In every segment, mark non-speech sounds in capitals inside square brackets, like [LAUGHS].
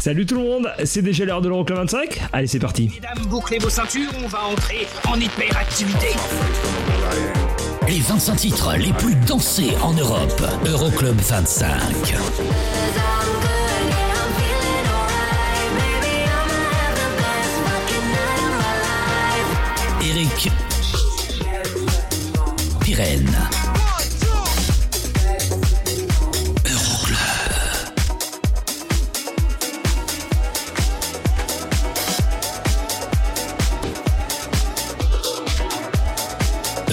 Salut tout le monde, c'est déjà l'heure de l'Euroclub 25 Allez c'est parti Mesdames, bouclez vos ceintures, on va entrer en hyperactivité. Les 25 titres les plus dansés en Europe. Euroclub 25. Eric Pirenne.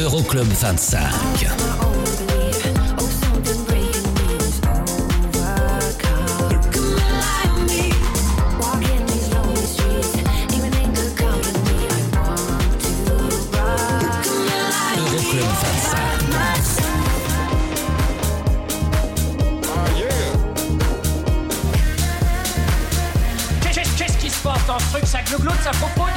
Euroclub 25. Euroclub 25. Qu'est-ce qu'est-ce qui se passe dans ce truc Ça glougloute, ça propose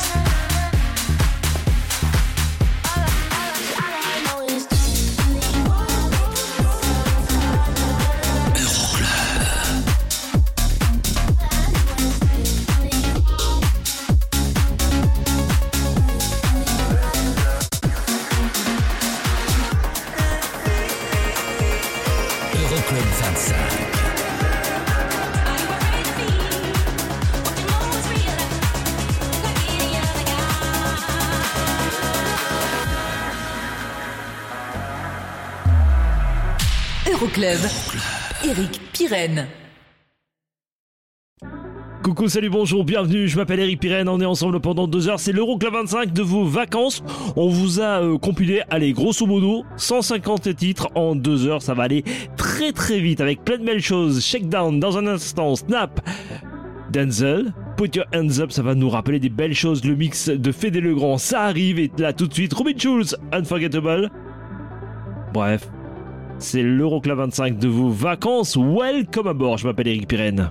Coucou, salut, bonjour, bienvenue, je m'appelle Eric Pirenne, on est ensemble pendant deux heures, c'est l'Euroclub 25 de vos vacances. On vous a euh, compilé, allez, grosso modo, 150 titres en deux heures, ça va aller très très vite avec plein de belles choses. Shakedown dans un instant, Snap, Denzel, Put Your Hands Up, ça va nous rappeler des belles choses, le mix de Fédé Legrand, ça arrive, et là tout de suite, Robin Schulz, Unforgettable. Bref, c'est l'Euroclub 25 de vos vacances, welcome à bord, je m'appelle Eric Pirenne.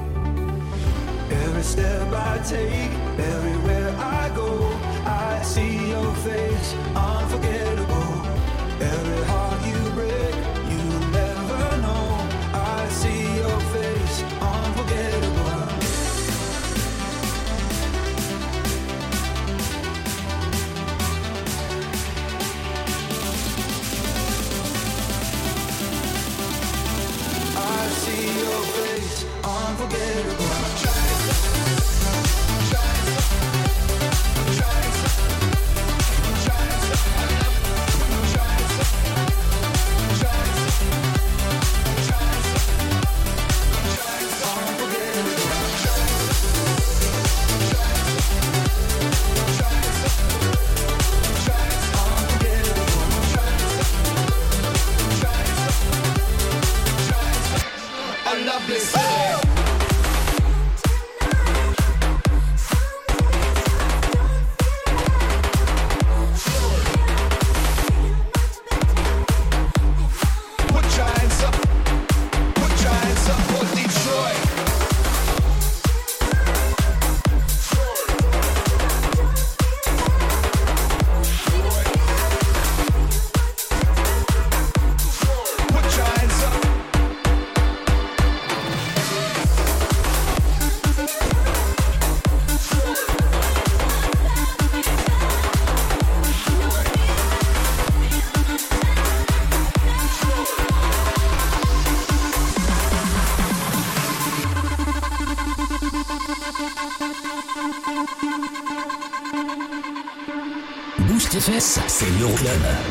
Every step I take, everywhere I go, I see your face, unforgettable. Every heart you break, you never know. I see your face, unforgettable. I see your face, unforgettable. A c'est l'Euroclub.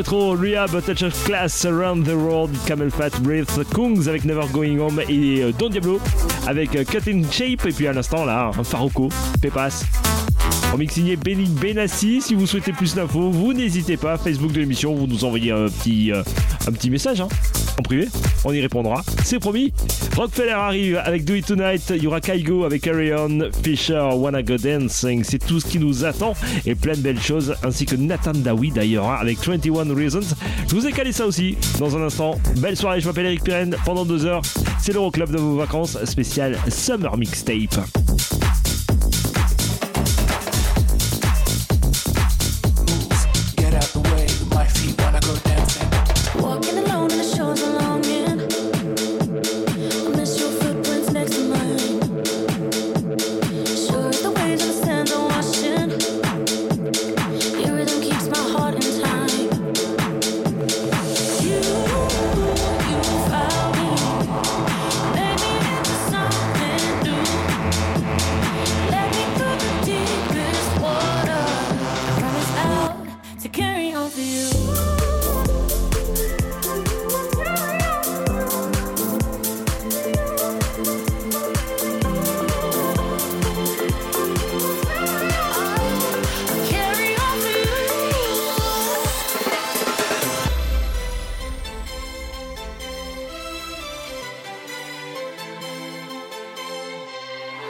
Rétro, Rehab, Touch Class, Around the World, Camel Fat, Breath, Kungs avec Never Going Home et euh, Don Diablo avec euh, Cut in Shape. Et puis à l'instant, là, un Faroco, Pépas. Remix signé Benny Benassi. Si vous souhaitez plus d'infos, vous n'hésitez pas. Facebook de l'émission, vous nous envoyez un petit, euh, un petit message hein, en privé. On y répondra. C'est promis. Rockefeller arrive avec Do It Tonight. Il y aura Kaigo avec Carry Fisher, Wanna Go Dancing. C'est tout ce qui nous attend et plein de belles choses. Ainsi que Nathan Dawi d'ailleurs hein, avec 21 Reasons. Je vous ai calé ça aussi dans un instant. Belle soirée. Je m'appelle Eric Pirenne. Pendant deux heures, c'est l'Euroclub de vos vacances spécial Summer Mixtape.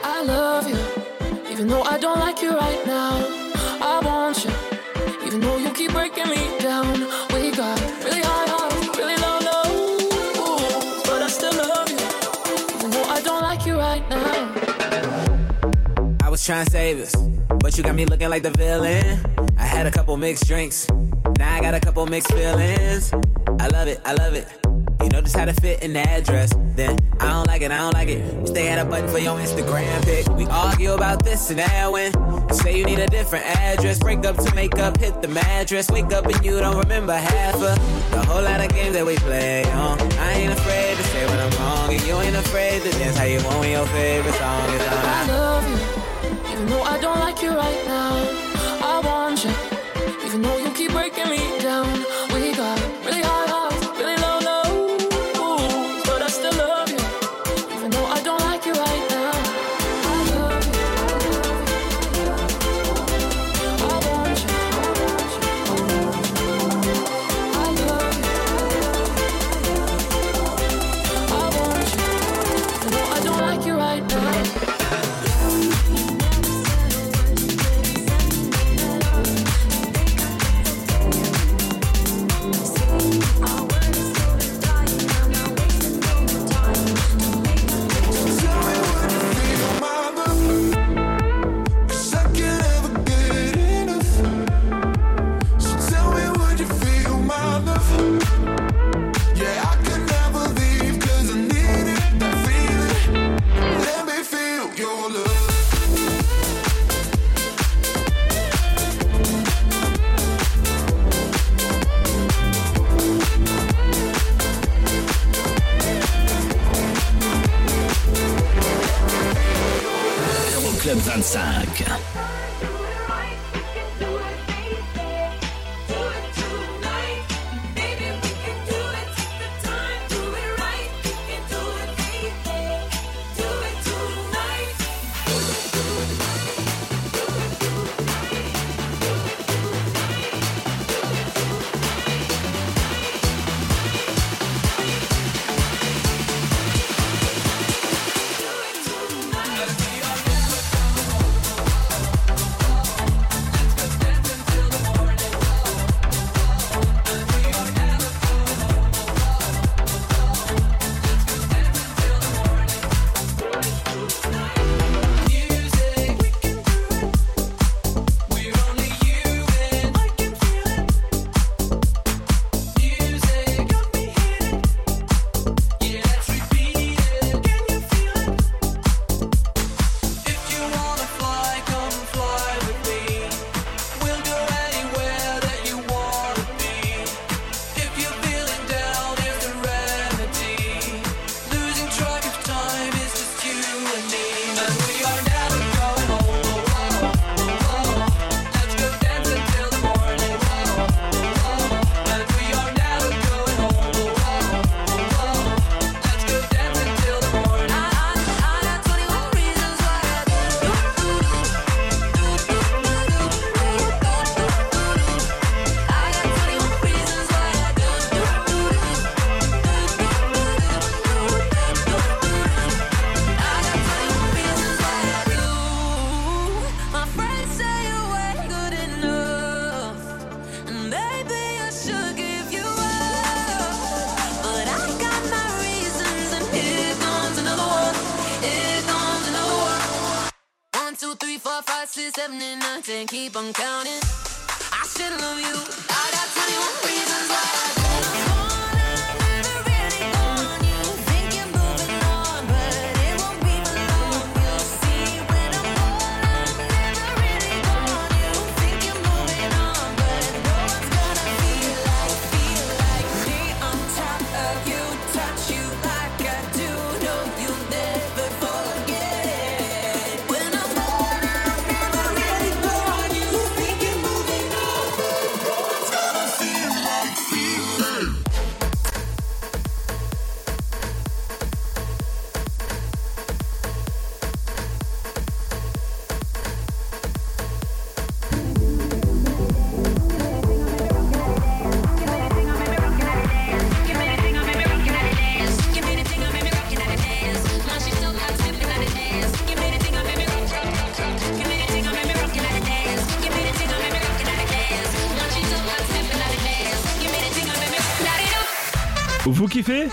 I love you, even though I don't like you right now. I want you, even though you keep breaking me down. We got really high highs, really low lows, but I still love you, even though I don't like you right now. I was trying to save us, but you got me looking like the villain. I had a couple mixed drinks, now I got a couple mixed feelings. I love it, I love it. Just how to fit in address. Then I don't like it, I don't like it. Stay at a button for your Instagram pic. We argue about this and that when say you need a different address. Break up to make up, hit the mattress. Wake up and you don't remember half of the whole lot of games that we play. On. I ain't afraid to say when I'm wrong, and you ain't afraid to dance how you want when your favorite song is on. I love you, even though I don't like you right now.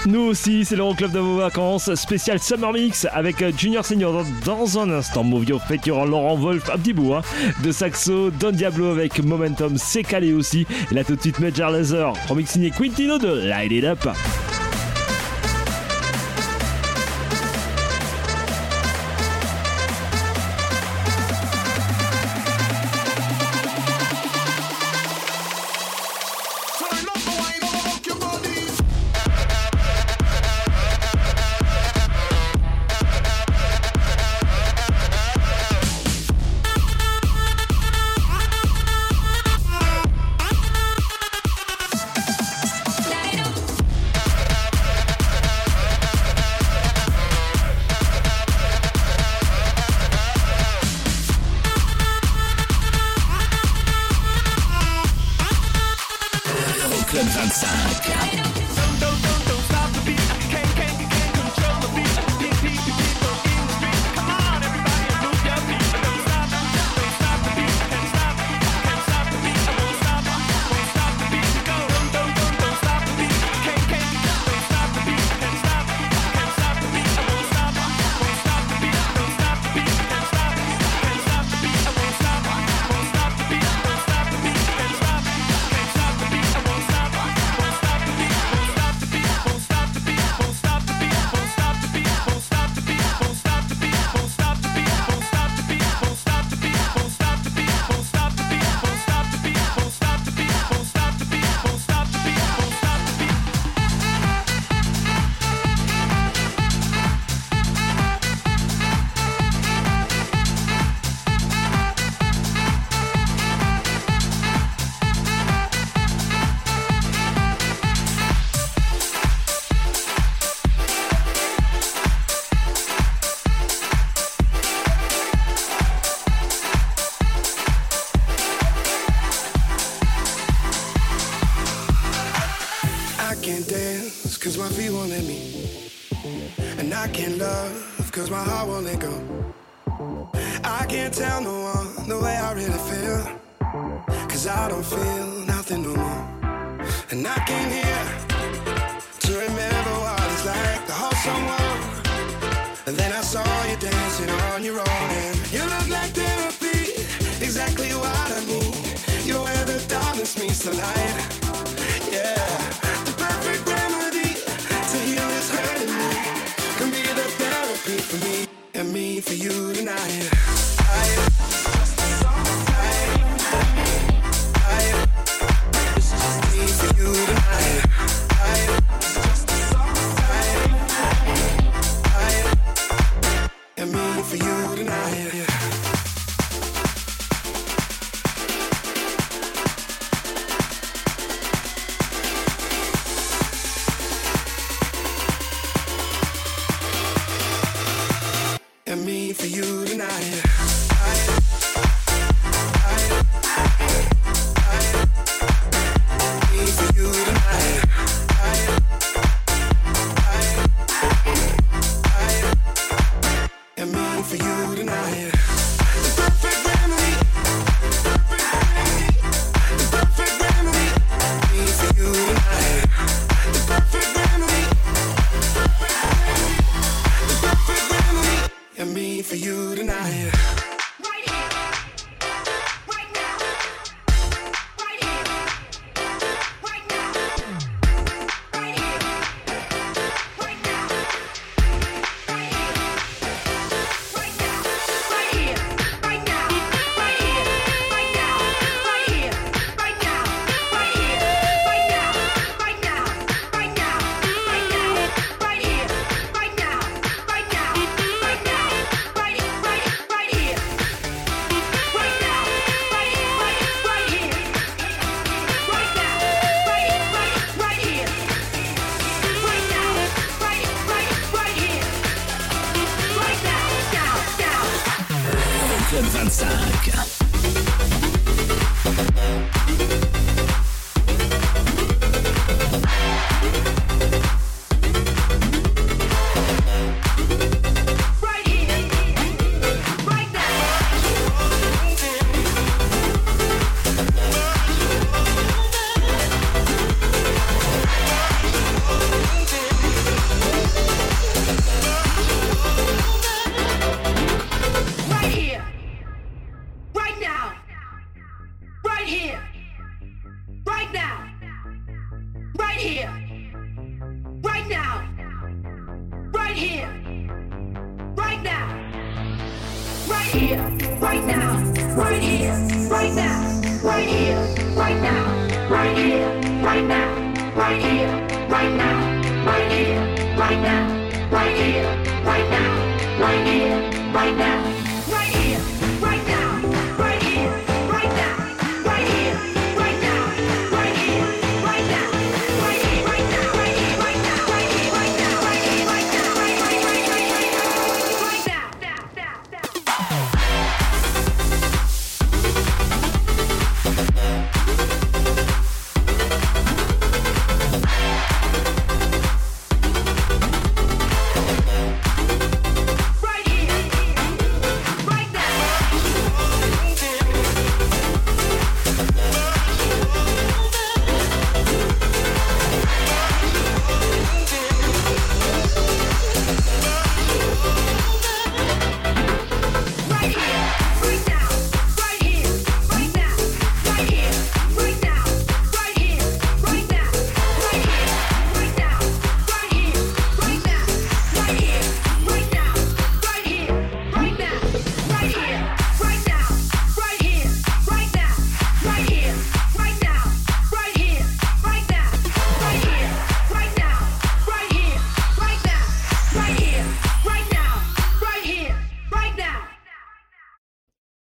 Nous aussi, c'est le club de vos vacances, spécial Summer Mix avec euh, Junior Senior dans un instant. Movio featuring Laurent Wolf, un petit bout hein, de Saxo, Don Diablo avec Momentum, c'est calé aussi. Là tout de suite, Major Laser, remix signé Quintino de Light It Up.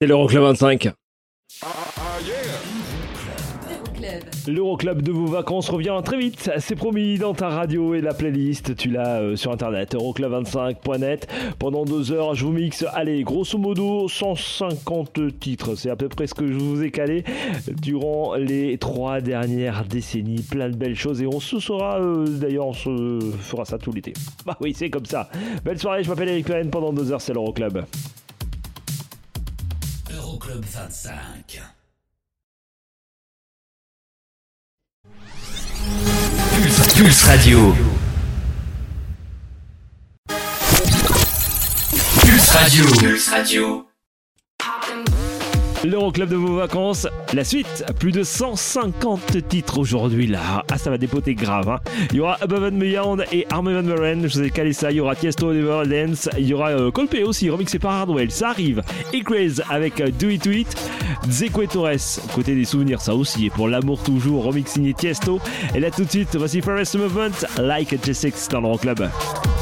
l'Euroclub 25. Euroclub. L'Euroclub de vos vacances revient très vite, c'est promis dans ta radio et la playlist, tu l'as euh, sur internet, euroclub25.net. Pendant deux heures, je vous mixe, allez, grosso modo, 150 titres, c'est à peu près ce que je vous ai calé durant les trois dernières décennies, plein de belles choses et on se saura, euh, d'ailleurs, on se fera ça tout l'été. Bah oui, c'est comme ça. Belle soirée, je m'appelle Eric Cohen, pendant deux heures, c'est l'Euroclub. Euroclub 25. Pulse, Pulse Radio. Pulse Radio. Pulse Radio. L'Euroclub de vos vacances, la suite, plus de 150 titres aujourd'hui là. Ah, ça va dépoter grave. Hein. Il y aura Above and Beyond et Armin Van Buren, je vous ai calé ça. Il y aura Tiesto Dance. Il y aura euh, Colpe aussi, remixé par Hardwell. Ça arrive. Et Craze avec euh, Do It To It. Torres, côté des souvenirs, ça aussi. Et pour l'amour toujours, remix signé Tiesto. Et là tout de suite, voici Forest Movement, Like a J6 dans l'Euroclub. Yeah.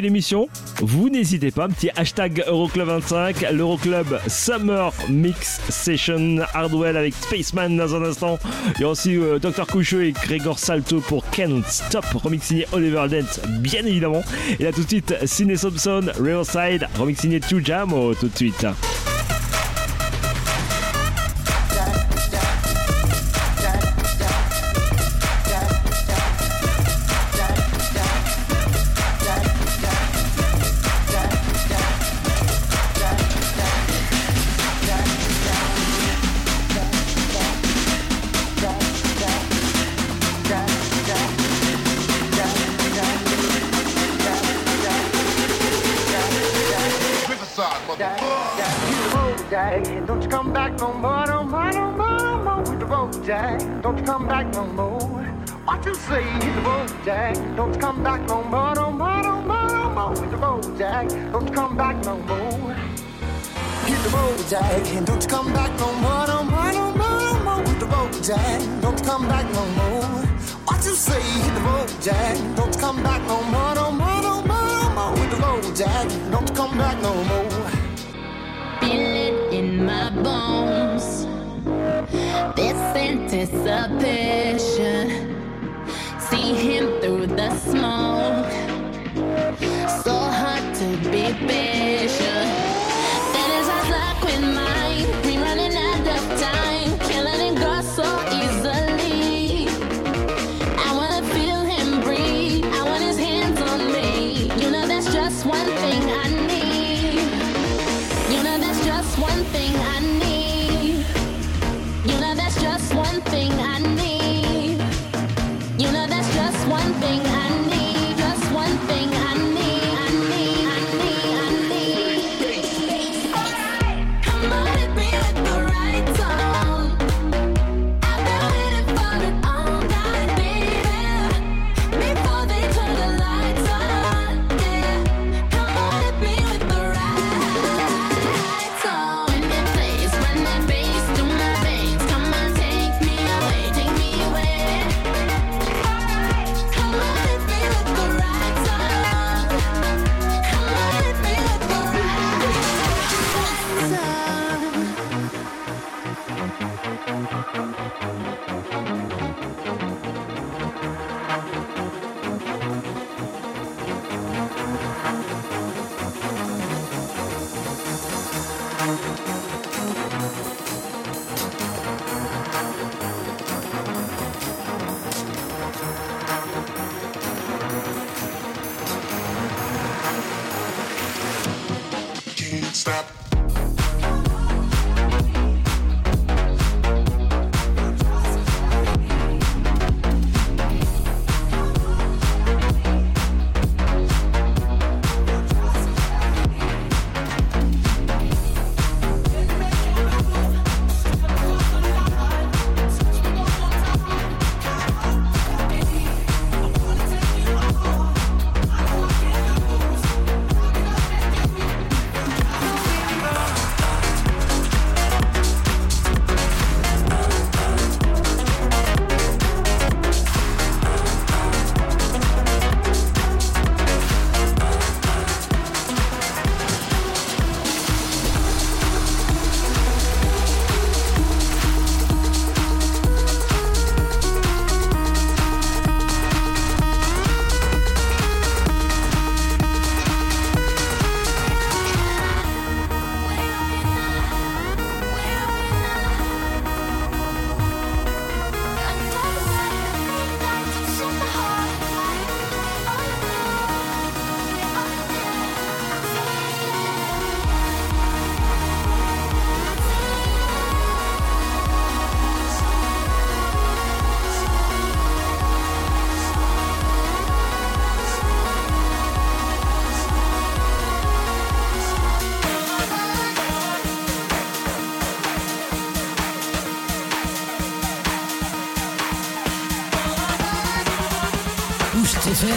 l'émission, vous n'hésitez pas, petit hashtag Euroclub25, l'Euroclub Summer Mix Session Hardwell avec Spaceman dans un instant. Il y a aussi euh, Dr Coucheux et Grégor Salto pour Can't Stop, remix signé Oliver Dance, bien évidemment. Et là tout de suite, Sidney Thompson, Riverside, remix signé Two Jam, oh, tout de suite.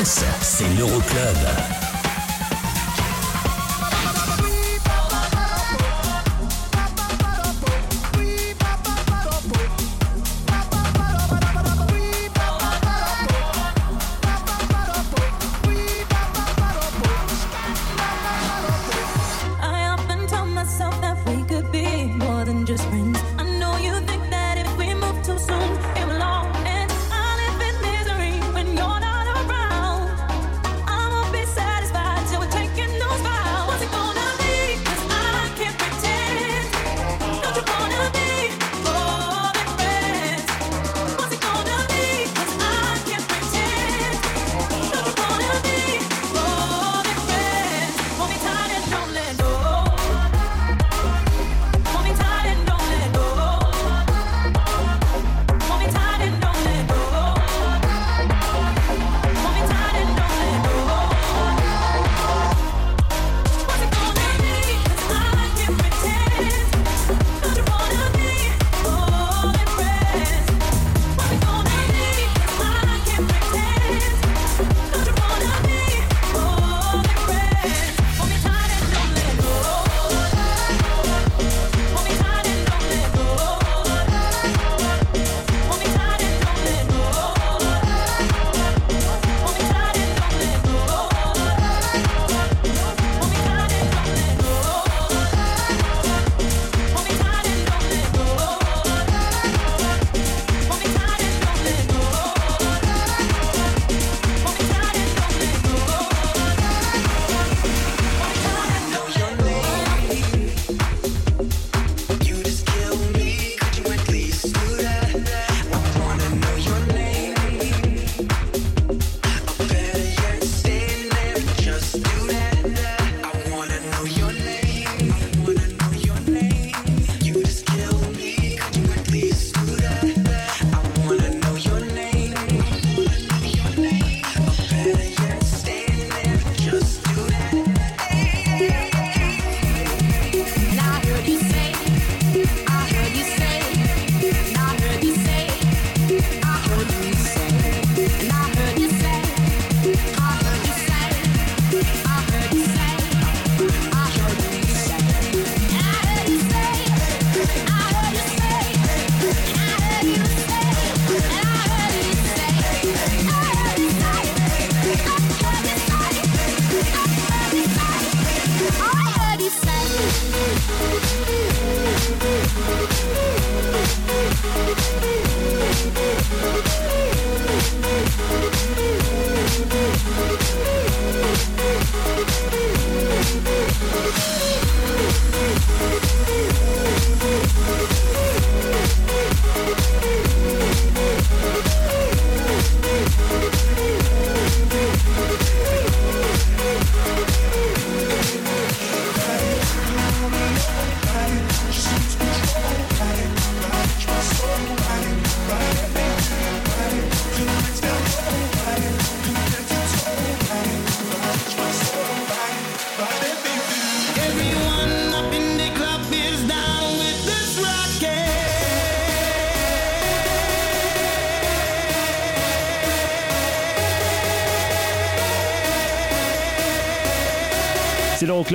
C'est l'Euroclub.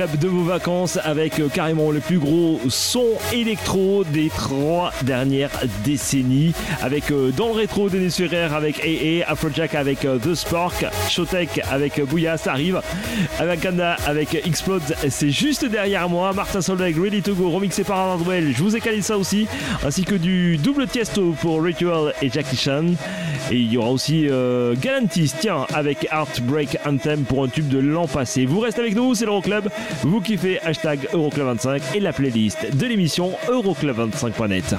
de vos vacances avec euh, carrément le plus gros son électro des trois dernières décennies. Avec euh, dans le rétro Denis Ferrer avec AA, Afrojack avec euh, The Spark, Shotek avec Bouya, ça arrive. Avakanda avec Explode, c'est juste derrière moi. Martin Solveig Ready to Go, remixé par Hardwell, je vous ai calé ça aussi. Ainsi que du double tiesto pour Ritual et Jackie Chan. Et il y aura aussi euh, Galantis, tiens, avec Heartbreak Anthem pour un tube de l'an passé. Vous restez avec nous, c'est l'Euroclub. Vous kiffez hashtag Euroclub25 et la playlist de l'émission Euroclub25.net.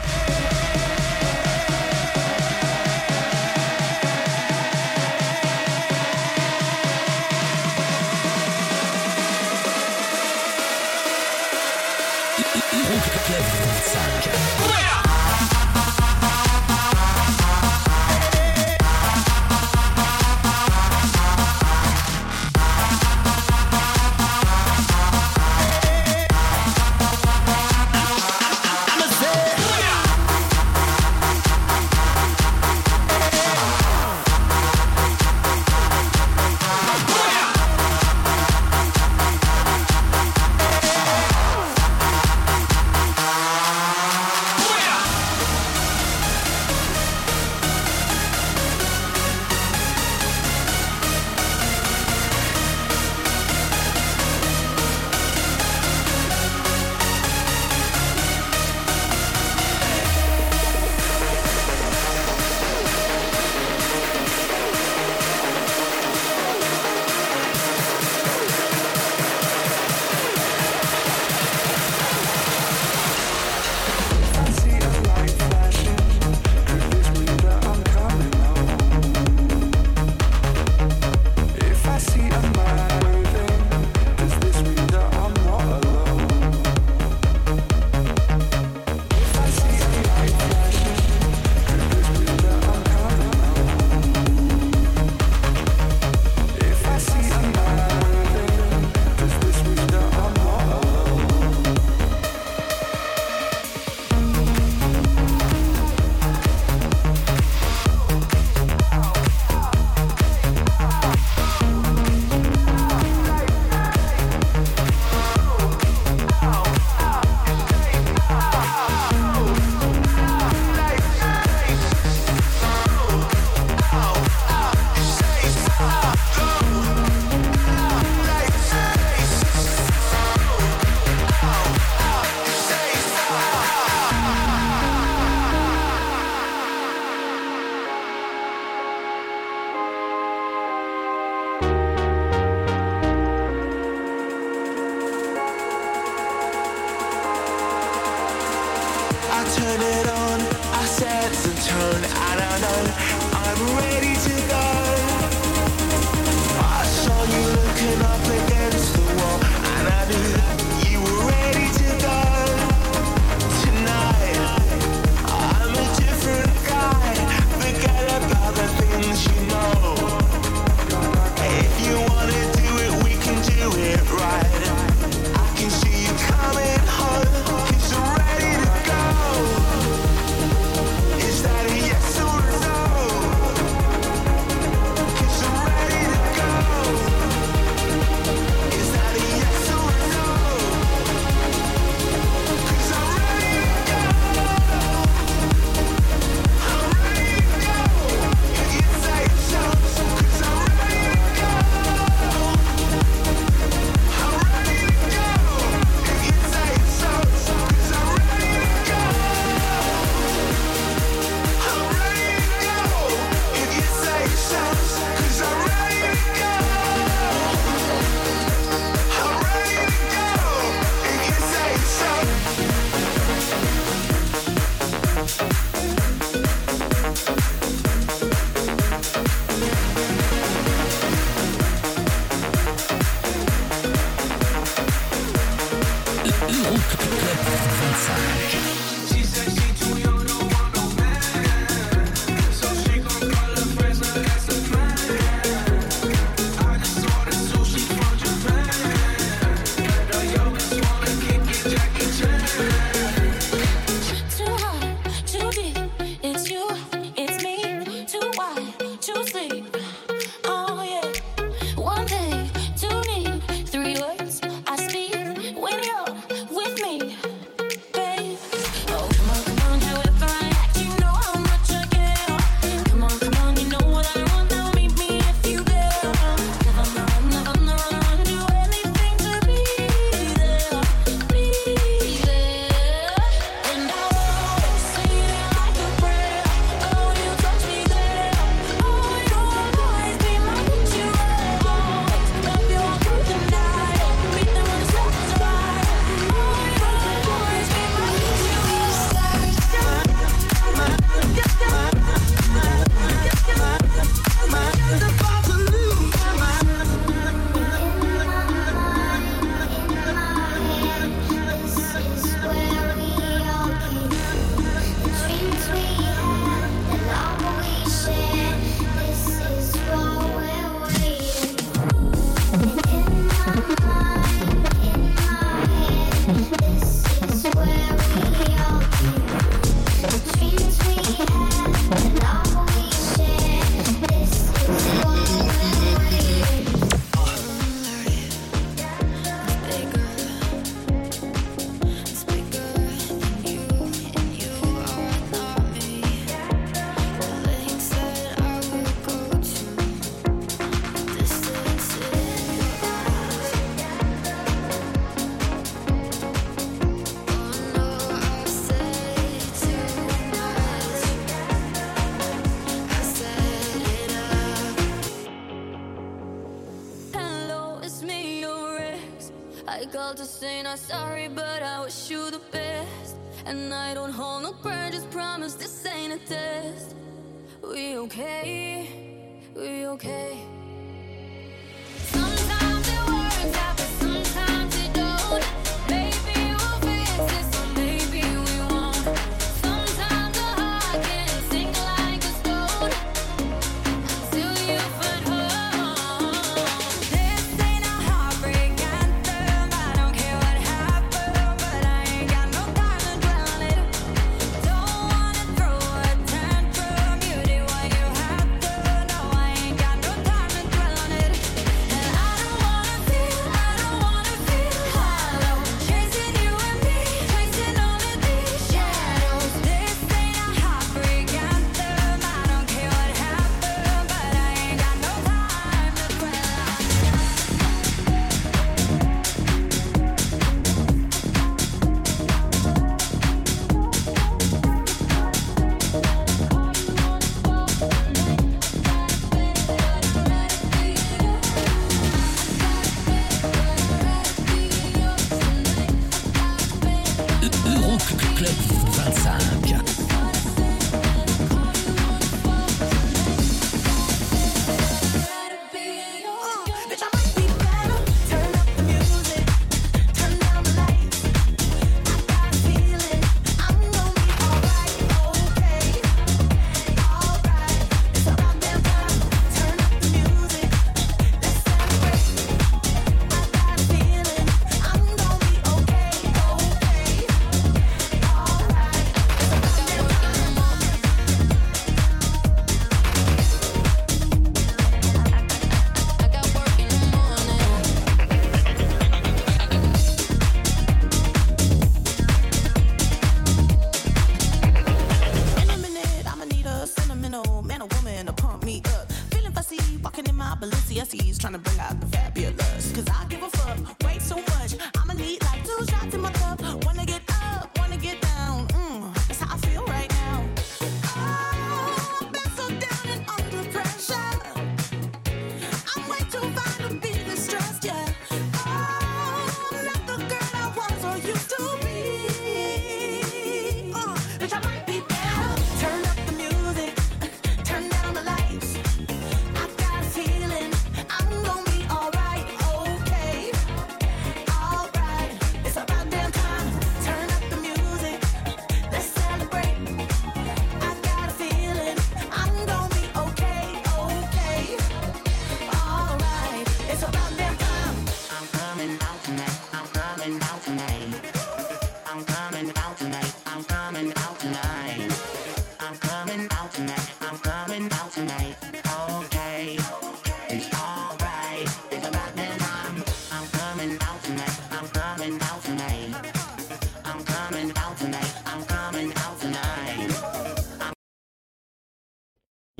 say not sorry, but I wish you the best. And I don't hold no grudge, just promise this ain't a test. We okay? We okay? Sometimes it works out.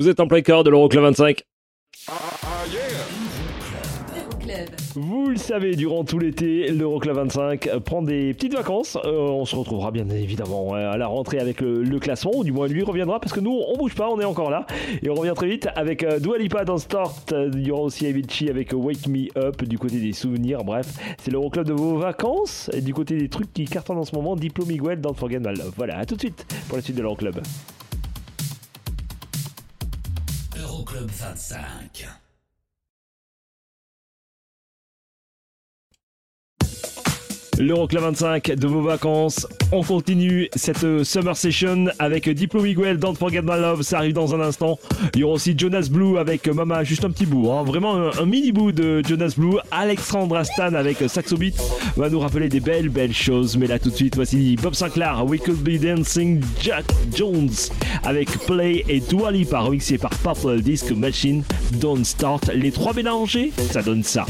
Vous êtes en plein cœur de l'Euroclub 25. Euroclub. Vous le savez, durant tout l'été, l'Euroclub 25 prend des petites vacances. Euh, on se retrouvera bien évidemment euh, à la rentrée avec le, classement, ou du moins lui reviendra parce que nous on bouge pas, on est encore là. Et on revient très vite avec euh, Dua Lipa dans Start. Euh, Il y aura aussi Avicii avec Wake Me Up du côté des souvenirs. Bref, c'est l'Euroclub de vos vacances. Et du côté des trucs qui cartonnent en ce moment, Diplo Miguel, Don't Forget Love. Voilà, à tout de suite pour la suite de l'Euroclub. Euroclub 25. L'Euroclub 25 de vos vacances. On continue cette euh, Summer Session avec Diplo Miguel, Don't Forget My Love, ça arrive dans un instant. Il y aura aussi Jonas Blue avec Mama, juste un petit bout, hein. vraiment un, mini bout de Jonas Blue. Alexandra Stan avec Saxo Beat va nous rappeler des belles, belles choses. Mais là tout de suite, voici Bob Sinclair, We Could Be Dancing, Jack Jones avec Play et Dua Lipa remixé par Purple Disc Machine. Don't Start, les trois mélangés, ça donne ça.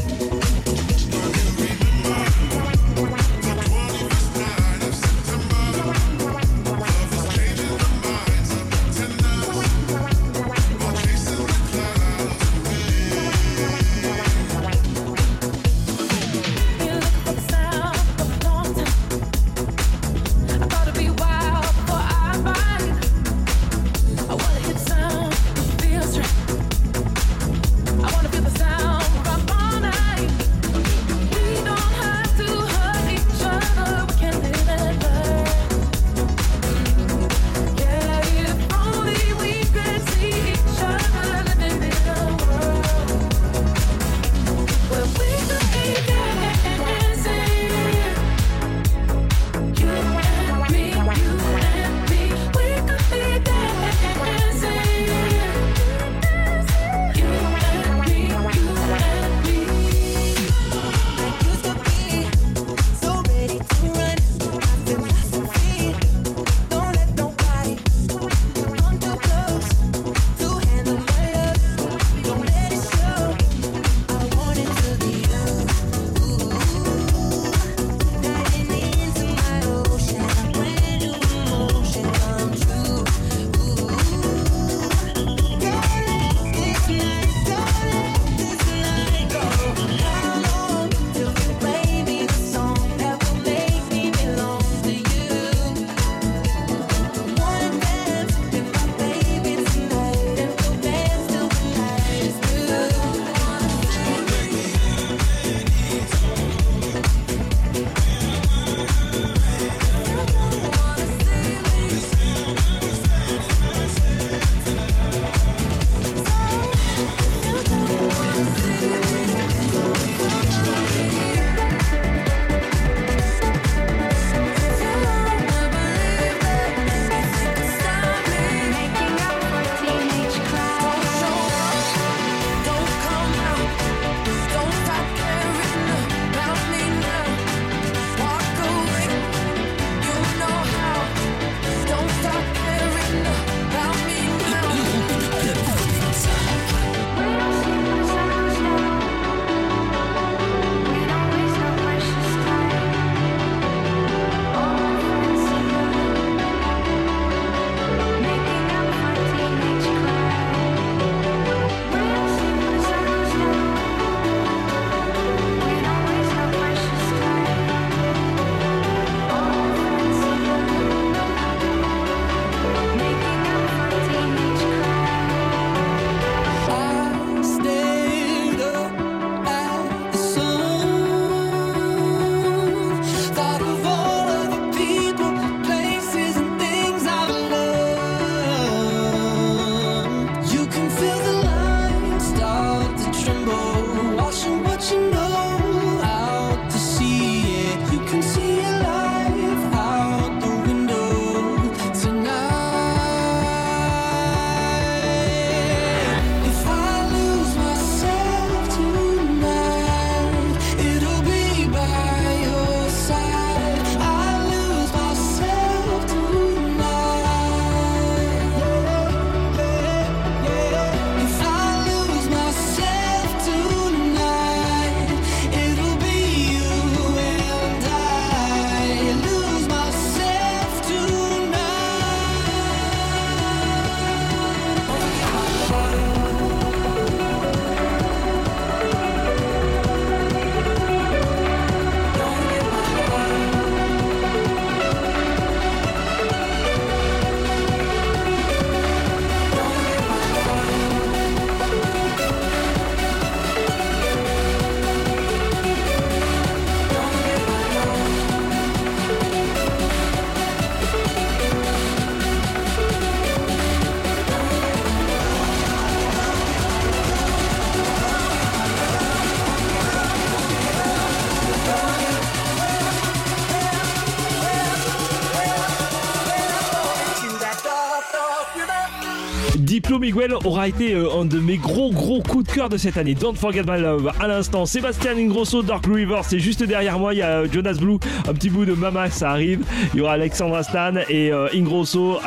Aura été euh, un de mes gros gros coups de cœur de cette année. Don't Forget My Love. À l'instant, Sébastien Ingrosso, Dark River, c'est juste derrière moi. Il y a euh, Jonas Blue, un petit bout de Mama, ça arrive. Il y aura Alexandra Stan et euh, Ingrosso.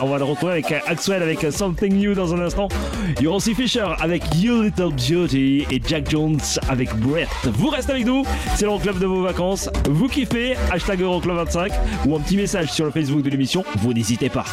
on va le retrouver avec Axwell avec Something New dans un instant. Il y aura aussi Fisher avec You Little Beauty et Jack Jones avec Breath. Vous restez avec nous. C'est l'Euroclub de vos vacances. Vous kiffez. Hashtag Euroclub 25 ou un petit message sur le Facebook de l'émission. Vous n'hésitez pas.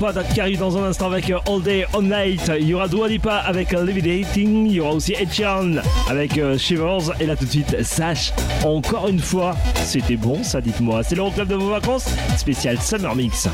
pas Dad qui dans un instant avec All Day, All Night. Il y aura Dua Lipa avec Levitating. Il y aura aussi Ed Sheeran avec euh, Shivers. Et là tout de suite, Sache, encore une fois, c'était bon ça, dites-moi. C'est le l'Euroclub de vos vacances, spécial Summer Mix.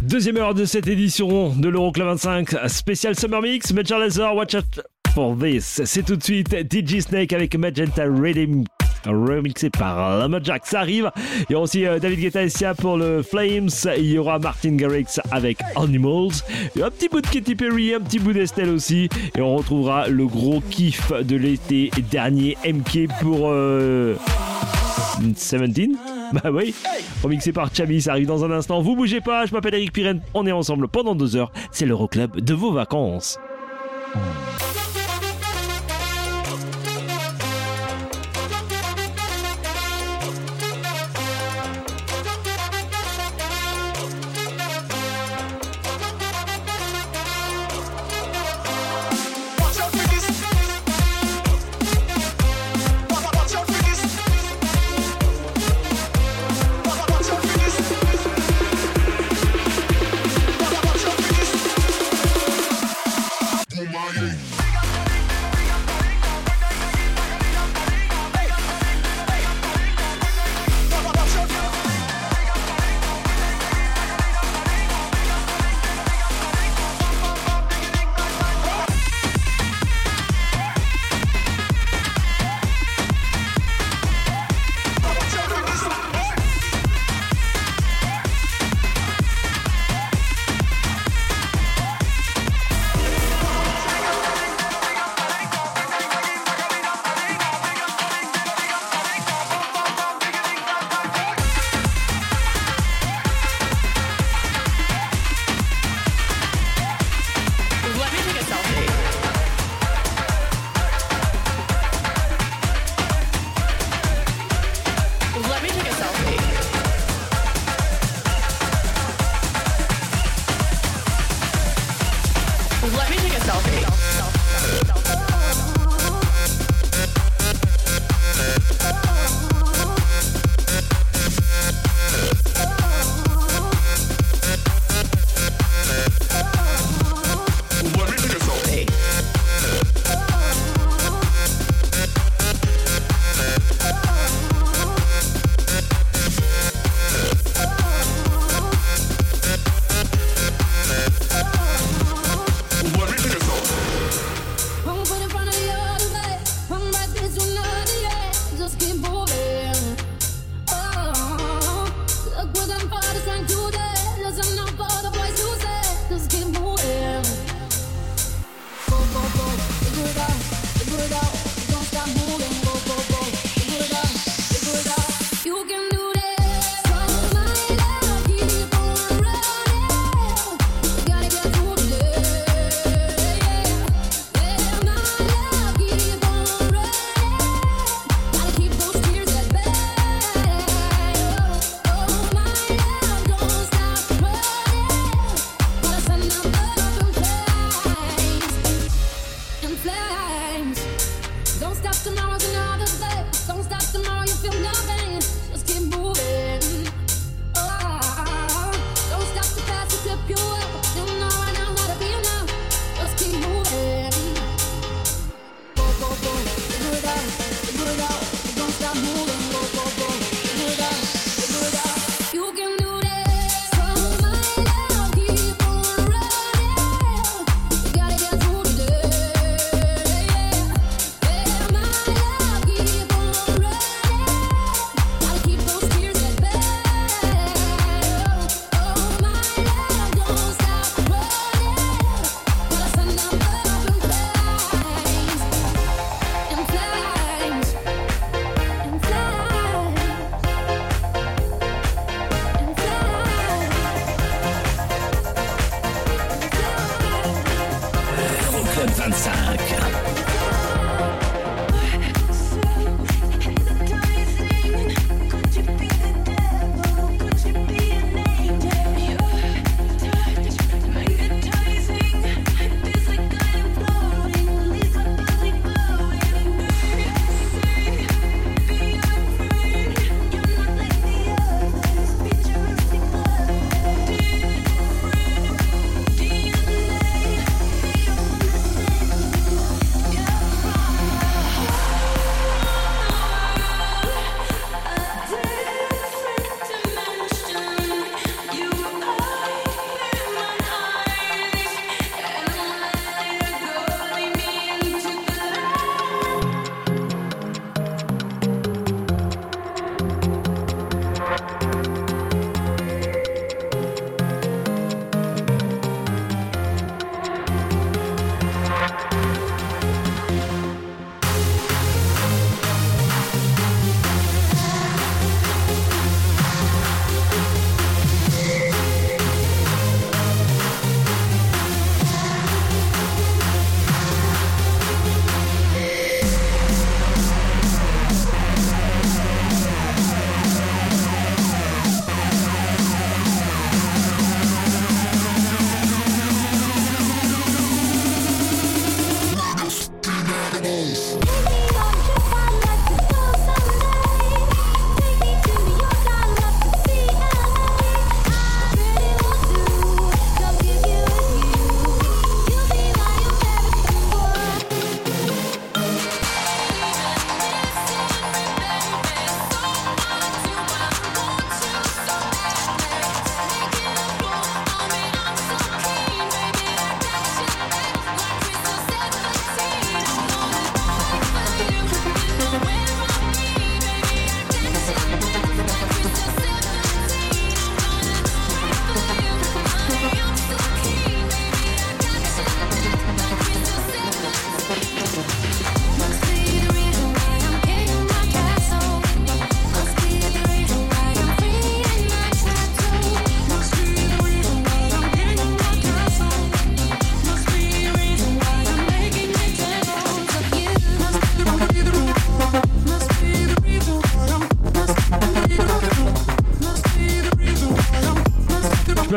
Deuxième heure de cette édition de l'Euroclub 25, spécial Summer Mix, Major Laser, Watch Out for This. C'est tout de suite DJ Snake avec Magenta remixé par Lama Jack. Ça arrive. Il y aura aussi euh, David Guetta et Sia pour le Flames. Il y aura Martin Garrix avec Animals. Un petit bout de Katy Perry, un petit bout d'Estelle aussi. Et on retrouvera le gros kiff de l'été dernier, MK, pour. Euh 17 [LAUGHS] Bah oui Remixé par Chami. ça arrive dans un instant. Vous bougez pas, je m'appelle Eric Pirenne, on est ensemble pendant deux heures. C'est l'Euroclub de vos vacances.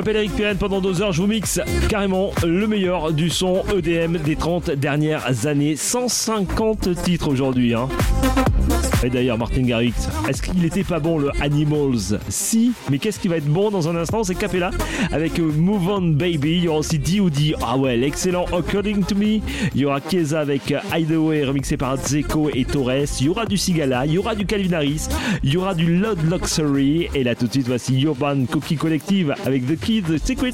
M'appelle Eric pendant deux heures je vous mixe carrément le meilleur du son EDM des 30 dernières années. 150 titres aujourd'hui. Hein. Et d'ailleurs Martin Garrix, est-ce qu'il n'était pas bon le Animals? Si, mais qu'est-ce qui va être bon dans un instant? C'est Capella avec euh, Move On Baby. Il y aura aussi D.O.D. Ah ouais, l'excellent According to Me. Il y aura Keza avec euh, Hideaway remixé par Zeko et Torres. Il y aura du Sigala, il y aura du Calvin Harris, il y aura du Lord Luxury. Et là tout de suite, voici Urban Cookie Collective avec The Kid Secret.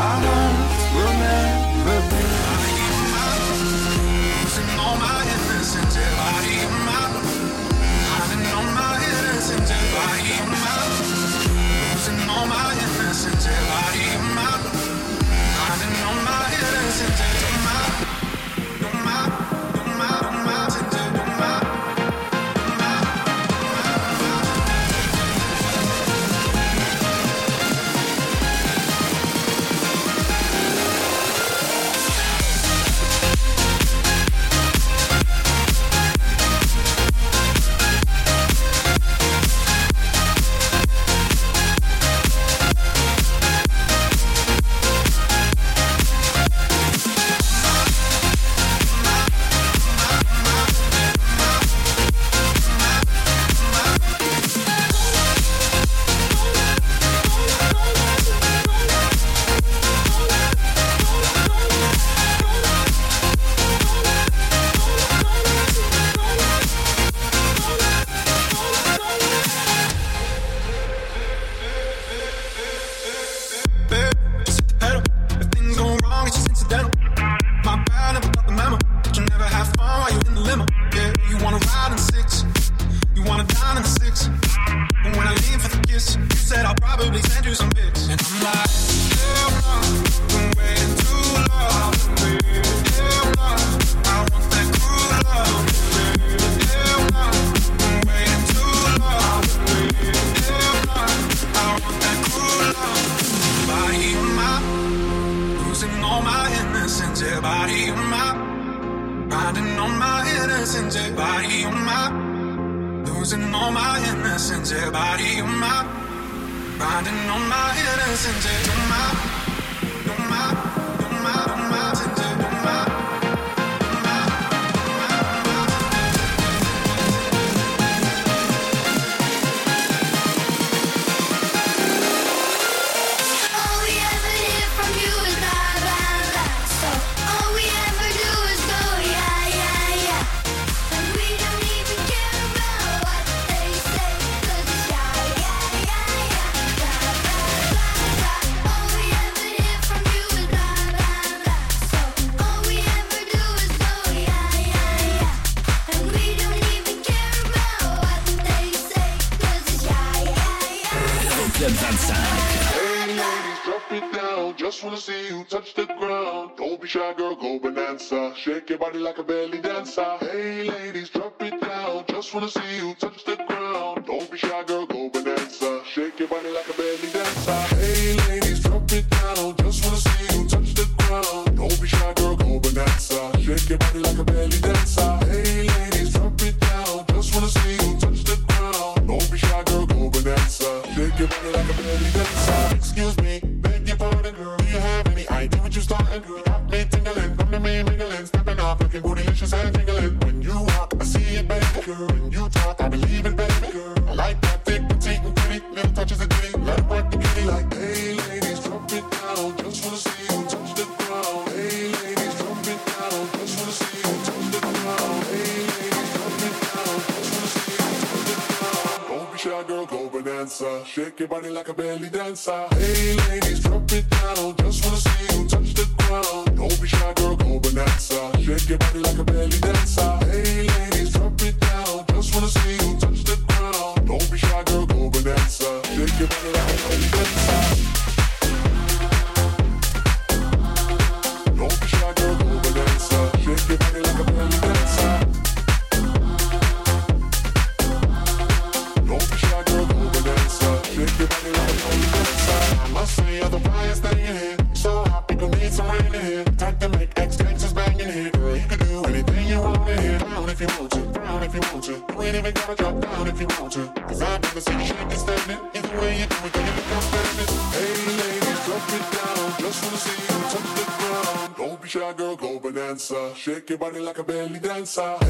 I body like a belly dancer. Hey. Shake your body like a belly dancer.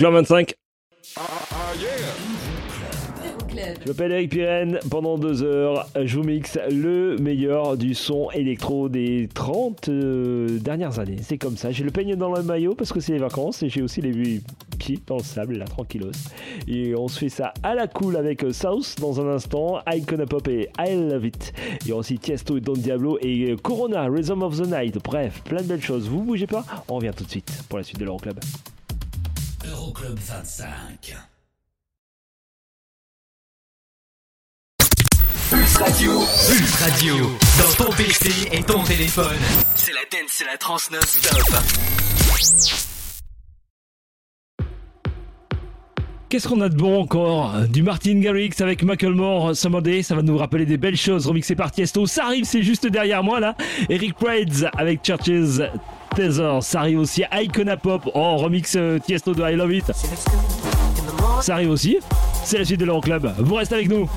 Euroclub 25. Je m'appelle Eric Pirenne, pendant deux heures, je vous mixe le meilleur du son électro des 30 euh, dernières années. C'est comme ça, j'ai le peigne dans le maillot parce que c'est les vacances et j'ai aussi les vues pieds dans le sable, là, tranquillos. Et on se fait ça à la cool avec South dans un instant, Icona Pop et I Love It. Il y aura aussi Tiesto et Don Diablo et euh, Corona, Rhythm of the Night. Bref, plein de belles choses. Vous bougez pas, on revient tout de suite pour la suite de l'Euroclub. Euroclub 25. Pulse Radio. Pulse Radio. Dans ton PC et ton téléphone. C'est la dance, c'est la trans non-stop. Qu'est-ce qu'on a de bon encore? Du Martin Garrix avec Macklemore, Someday, ça va nous rappeler des belles choses. Remixé par Tiesto, ça arrive, c'est juste derrière moi là. Eric Prades avec Churches Tether, ça arrive aussi. Icona Pop, oh remix euh, Tiesto de I Love It. Ça arrive aussi. C'est la suite de l'Euroclub. Vous restez avec nous.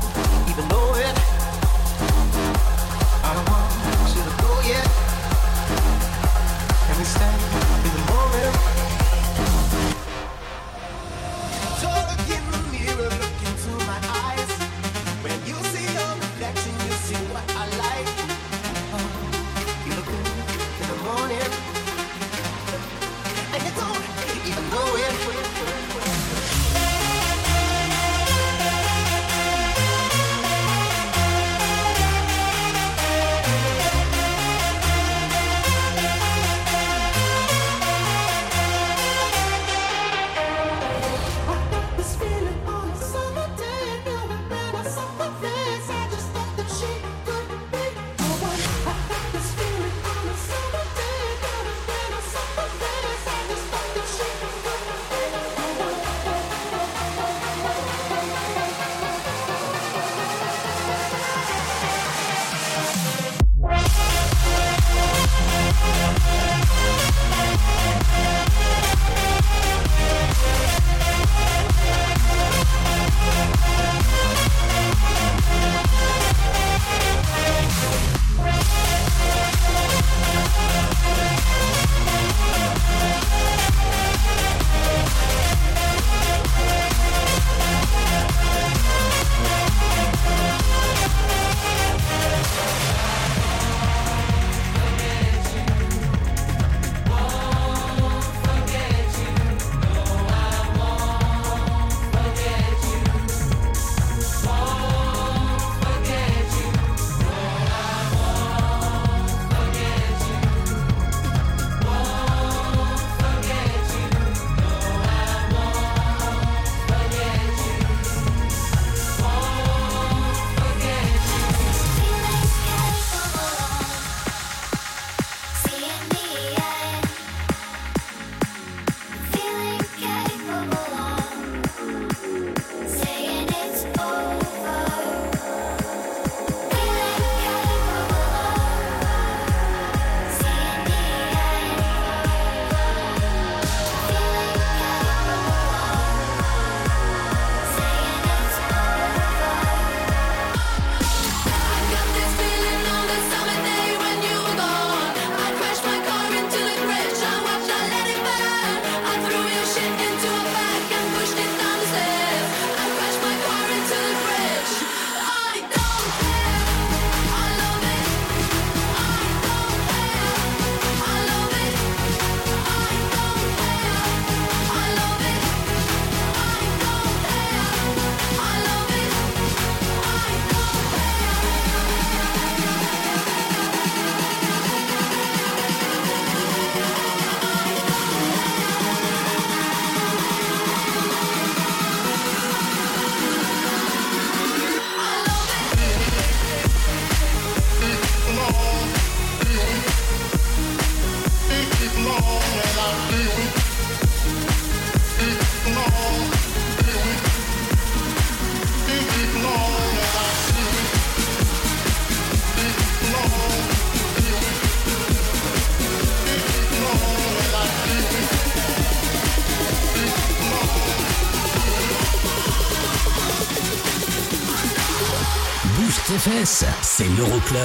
SFS, c'est l'Euroclub.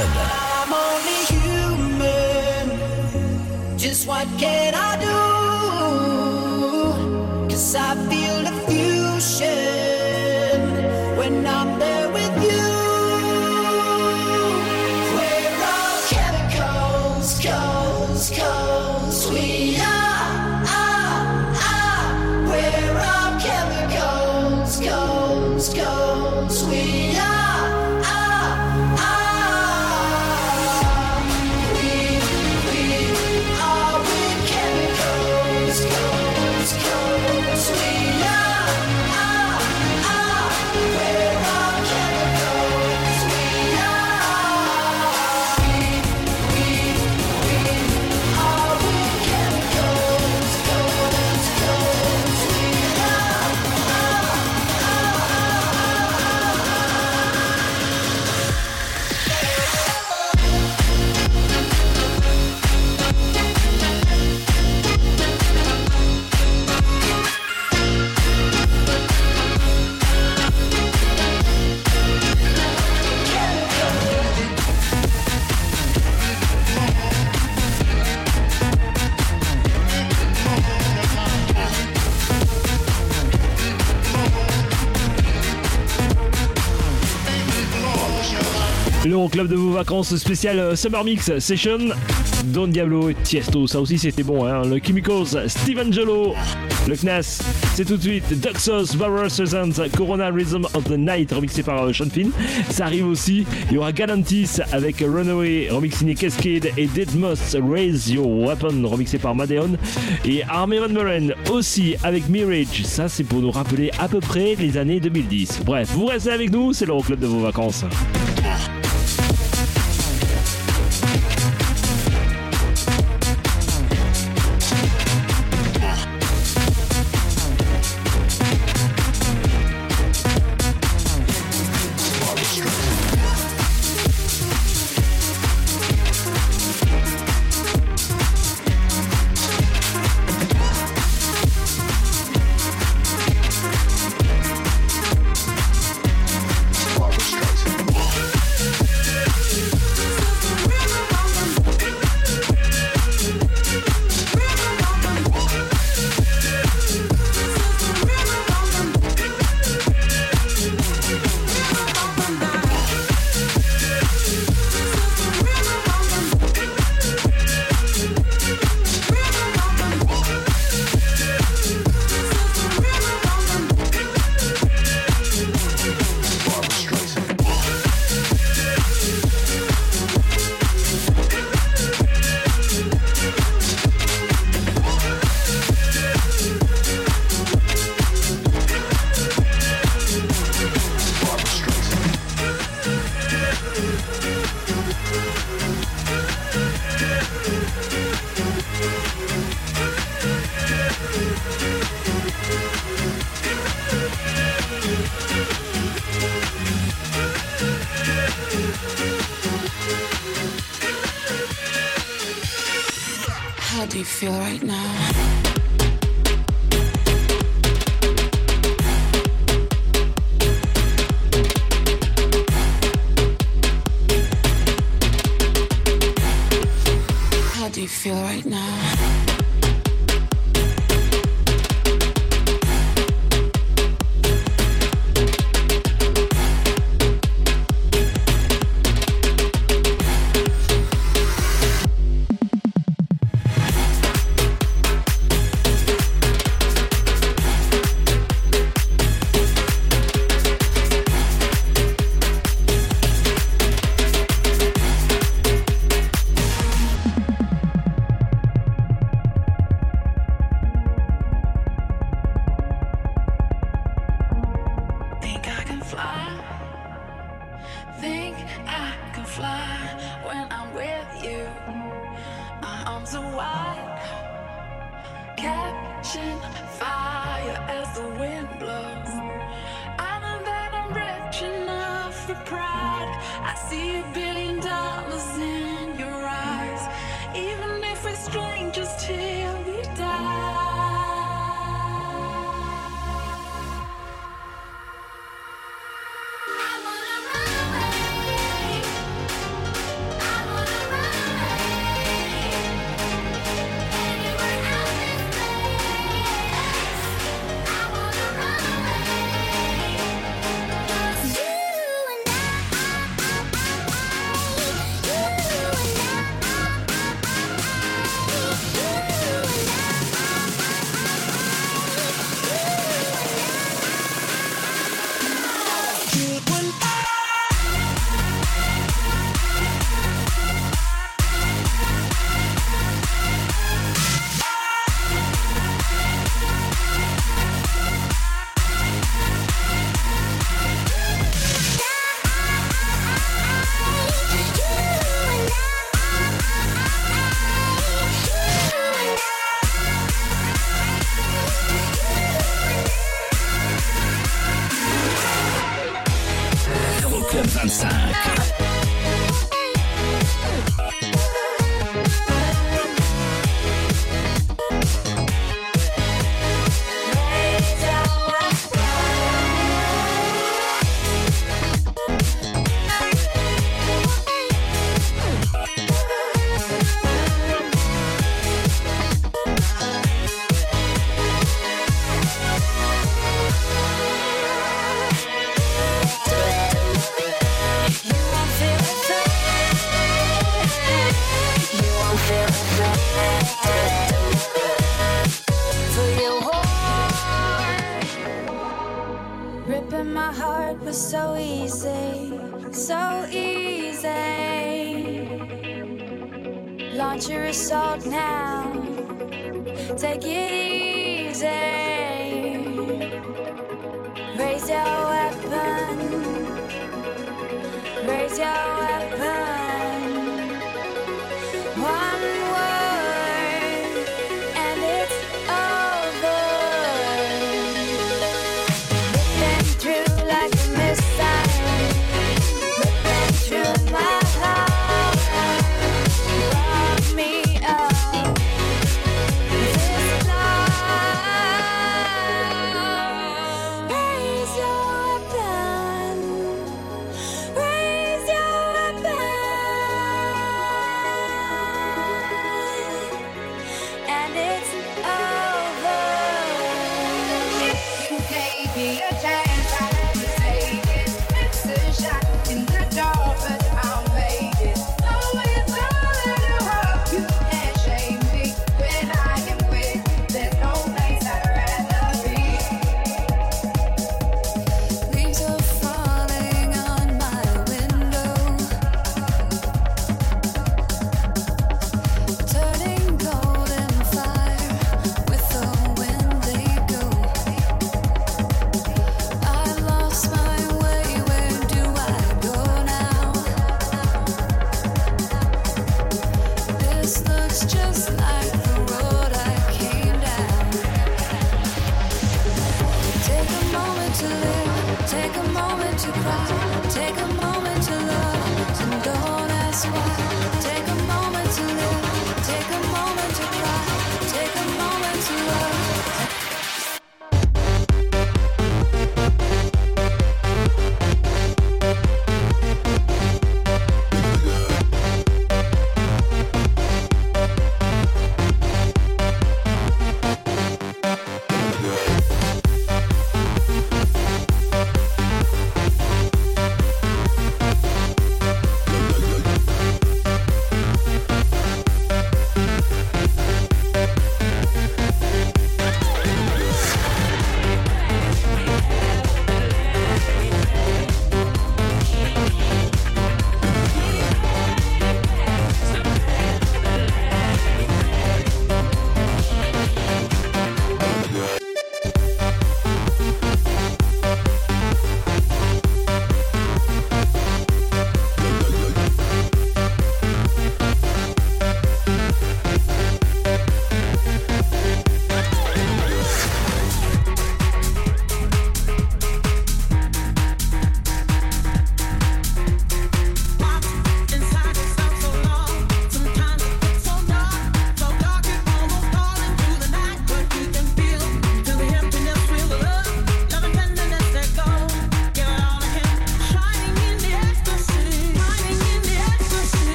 Just what can I do? L'Euroclub de vos vacances spécial euh, Summer Mix Session. Don Diablo et Tiesto, ça aussi c'était bon. Hein. Le Chemicals, Steve Angelo, le Knas. C'est tout de suite Duxos, Barbara Streisand, Corona Rhythm of the Night, remixé par euh, Sean Finn. Ça arrive aussi. Il y aura Galantis avec Runaway, remix signé Cascade, et Deadmoss, Raise Your Weapon, remixé par Madeon. Et Army Van Buren aussi avec Mirage. Ça, c'est pour nous rappeler à peu près les années 2010. Bref, vous restez avec nous, c'est l'Euroclub de vos vacances.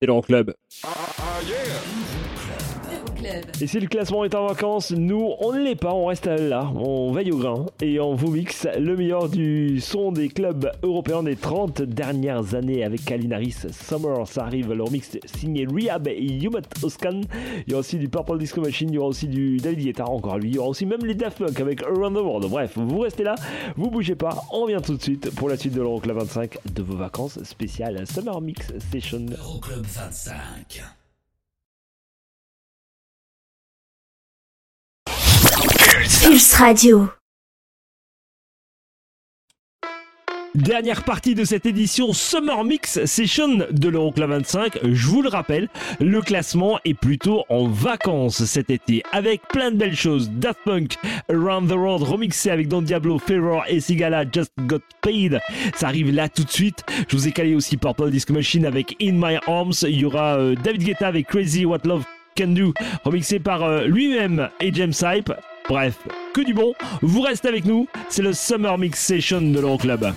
C'est l'Euroclub. Et si le classement est en vacances, nous, on ne l'est pas, on reste là, on veille au grain et on vous mixe le meilleur du son des clubs européens des 30 dernières années avec Kalinaris Summer. Ça arrive, leur mix signé Rehab et Yumat Oskan. Il y aura aussi du Purple Disco Machine, il y aura aussi du David Guetta, encore lui. Il y aura aussi même les Daft Punk avec Around the World. Bref, vous restez là, vous bougez pas, on revient tout de suite pour la suite de l'Euroclub 25 de vos vacances spéciales Summer Mix Session. Euroclub 25. Pulse Radio. Dernière partie de cette édition Summer Mix Session de l'Euroclub 25. Je vous le rappelle, le classement est plutôt en vacances cet été avec plein de belles choses. Daft Punk, Around the World remixé avec Don Diablo, Ferrer et Sigala, Just Got Paid. Ça arrive là tout de suite. Je vous ai calé aussi Purple Disco Machine avec In My Arms. Il y aura euh, David Guetta avec Crazy What Love Can Do remixé par euh, lui-même et James Hype. Bref, que du bon. Vous restez avec nous. C'est le Summer Mix Session de l'Euroclub.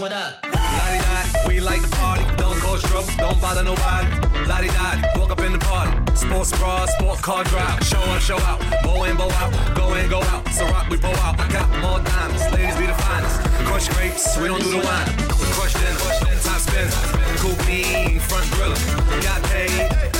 One up. La-di-da, we like to party. Don't cause trouble, don't bother nobody. La-di-da, walk up in the party. Sports bra, sport car drive. Show up, show out. Bow in, bow out. Go in, go out. So rock, we bow out. I got more diamonds. Ladies be the finest. Crush grapes, we don't do the wine. Crush dinner, top spin. Coupe bean, front griller. Got paid.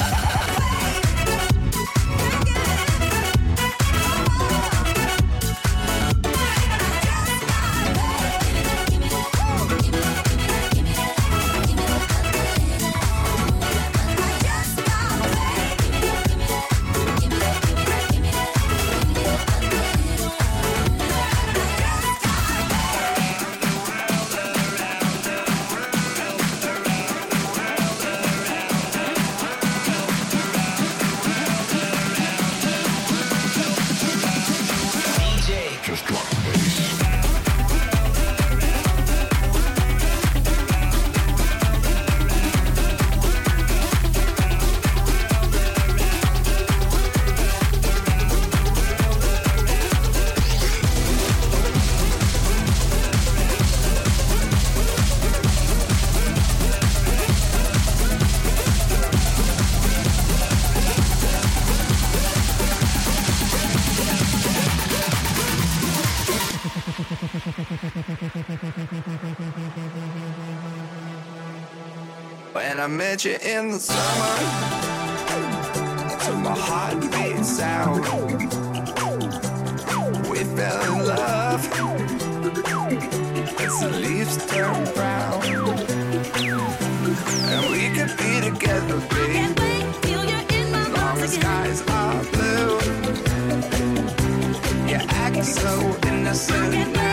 I met you in the summer, to my heartbeat sound, we fell in love. As the leaves turn brown, and we could be together, i baby. Long as skies are blue, you act so innocent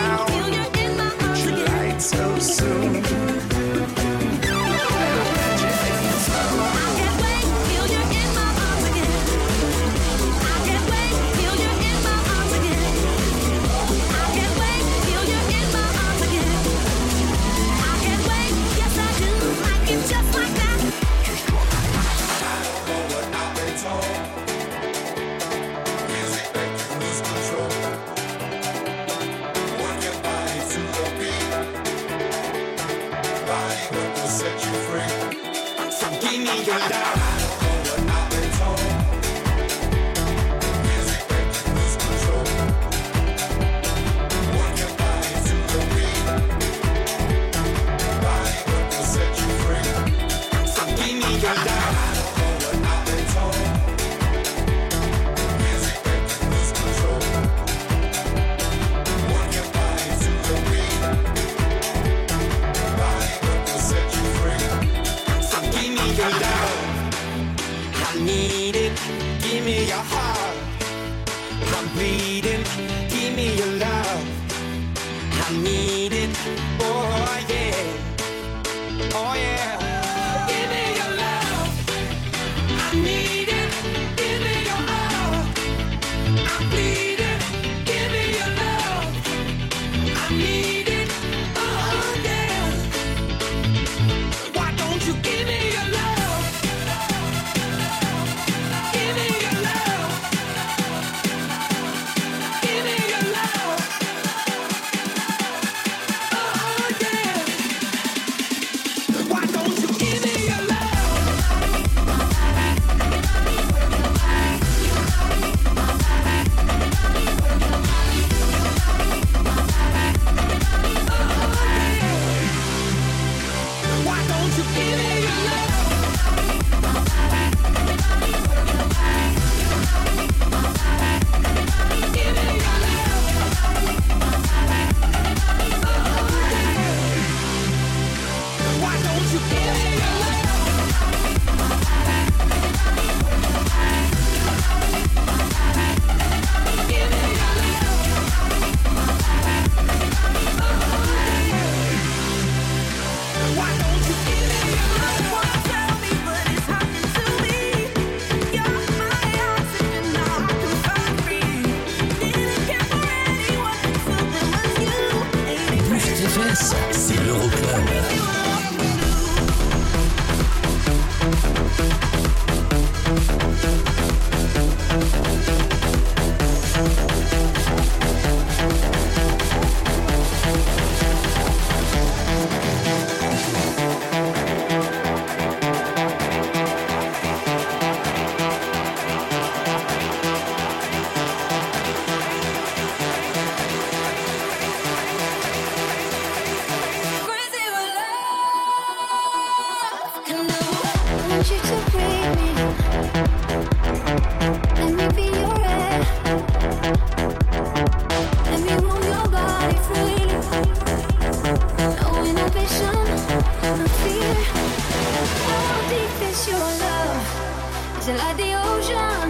Is like the ocean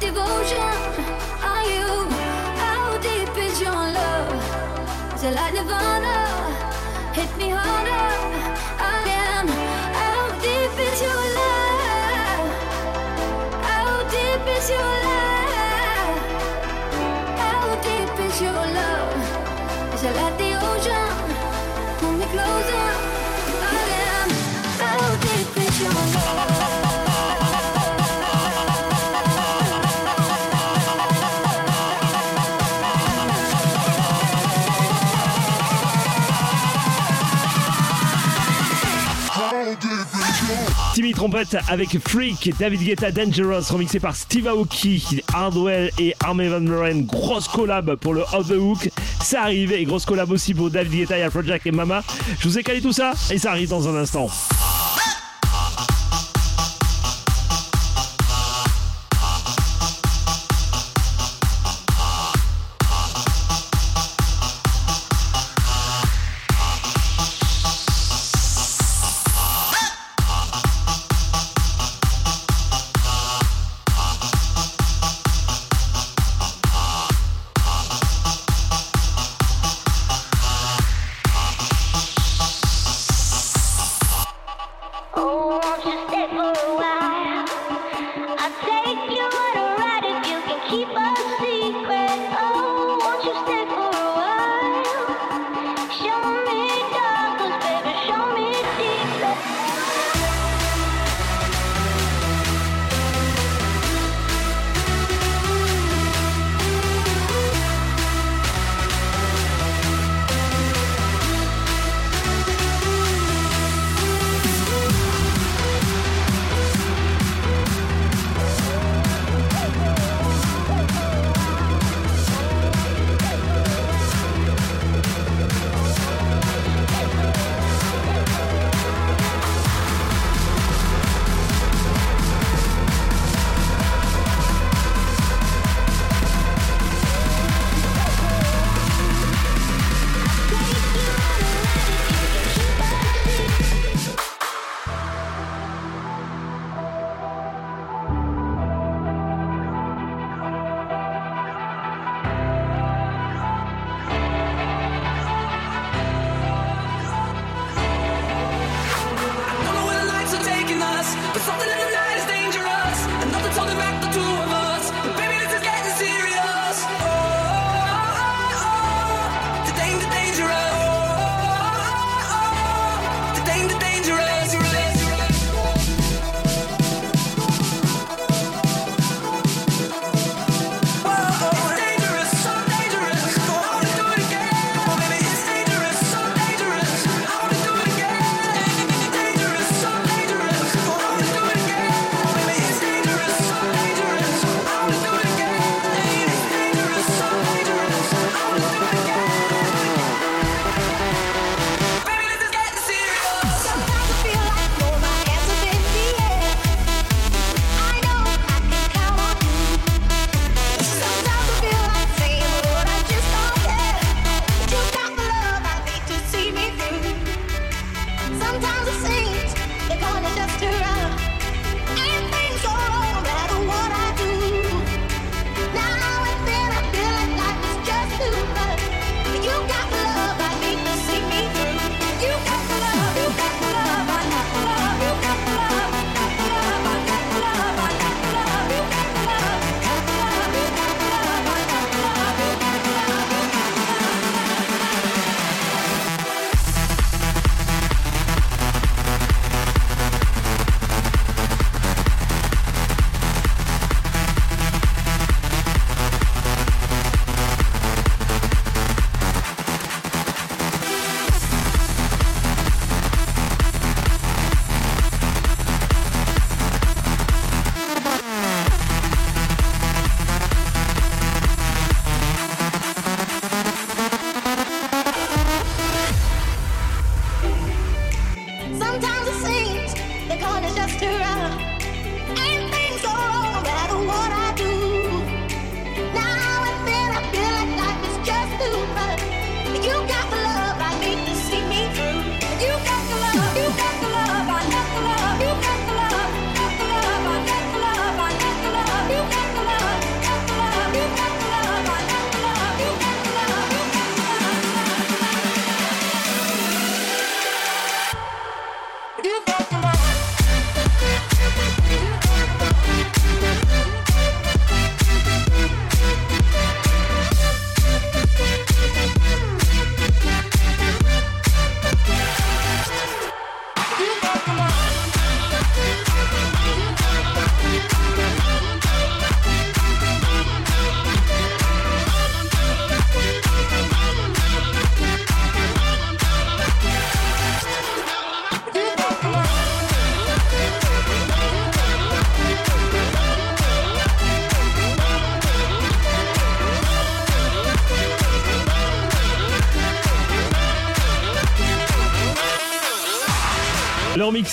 devotion? Are you? How deep is your love? Hit me harder. How deep is your love? How deep is your love? How deep is your love? Like the ocean? Trompette avec Freak, David Guetta Dangerous, remixé par Steve Aoki, Hardwell et Armin Van Buren. Grosse collab pour le Off the Hook. Ça arrive et grosse collab aussi pour David Guetta, Project et Mama. Je vous ai calé tout ça et ça arrive dans un instant.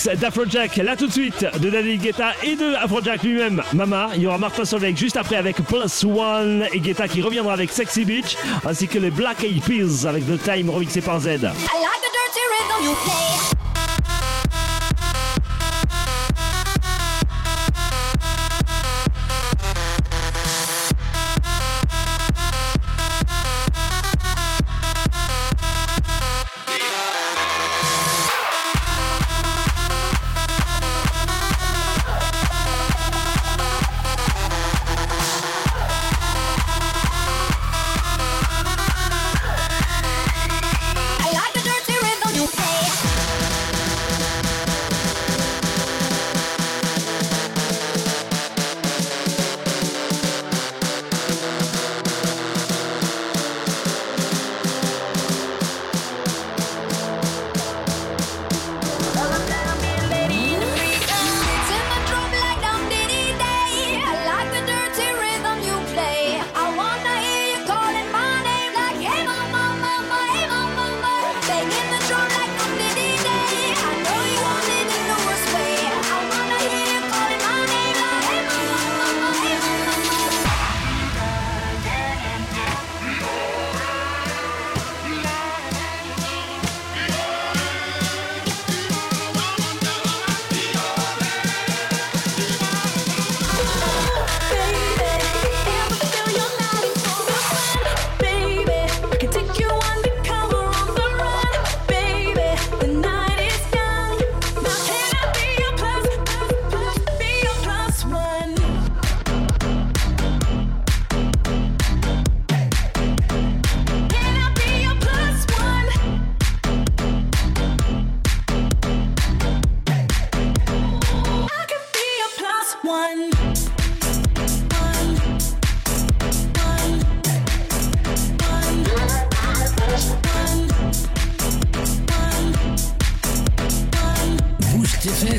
d'Afrojack. Là tout de suite de David Guetta et de Afrojack lui-même. Mama il y aura Martin Solveig juste après avec Plus One et Guetta qui reviendra avec Sexy Beach ainsi que les Black Eyed Peas avec The Time remixé par Z.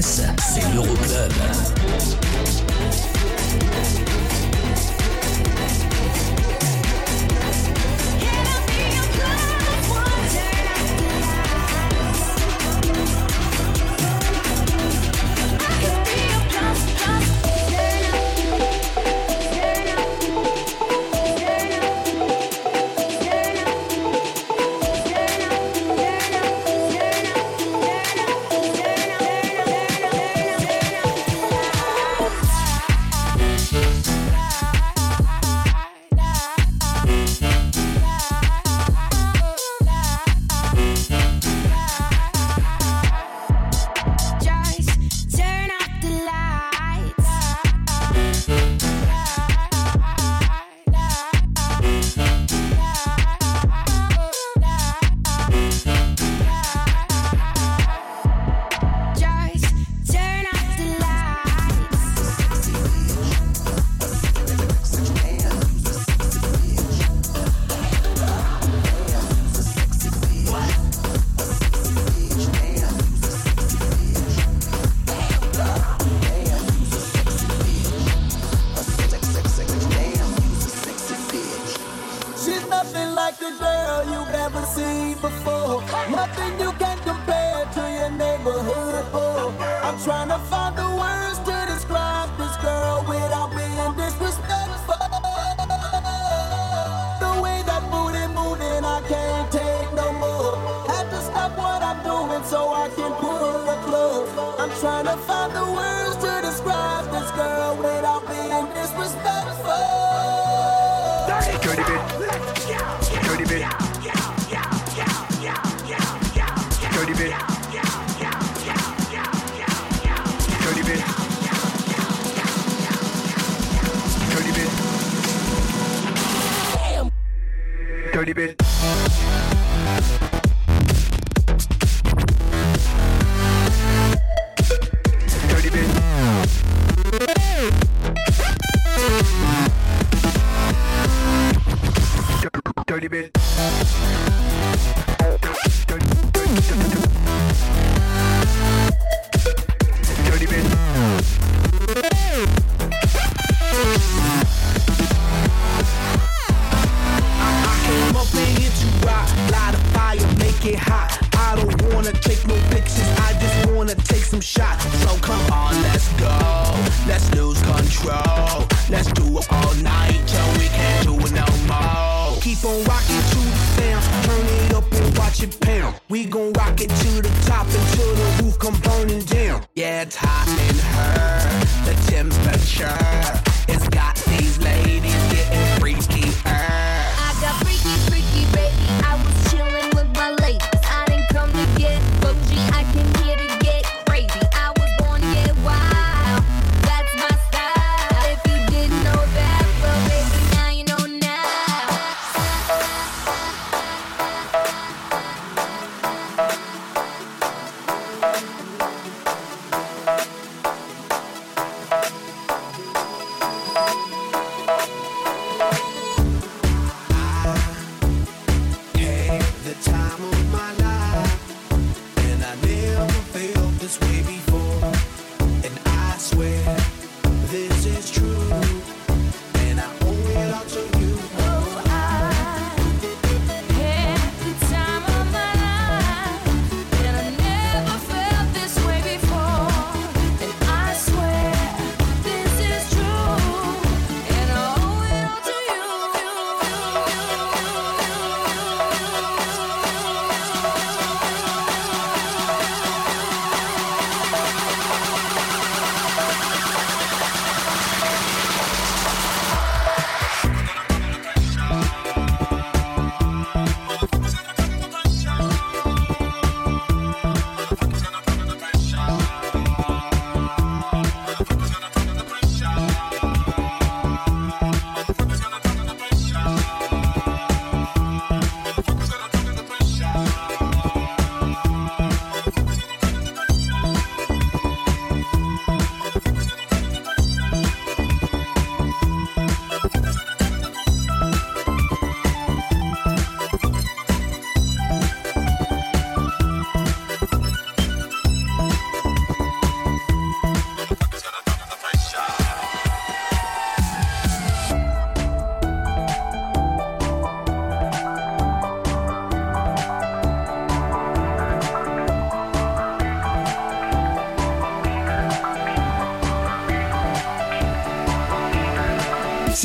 C'est l'Europe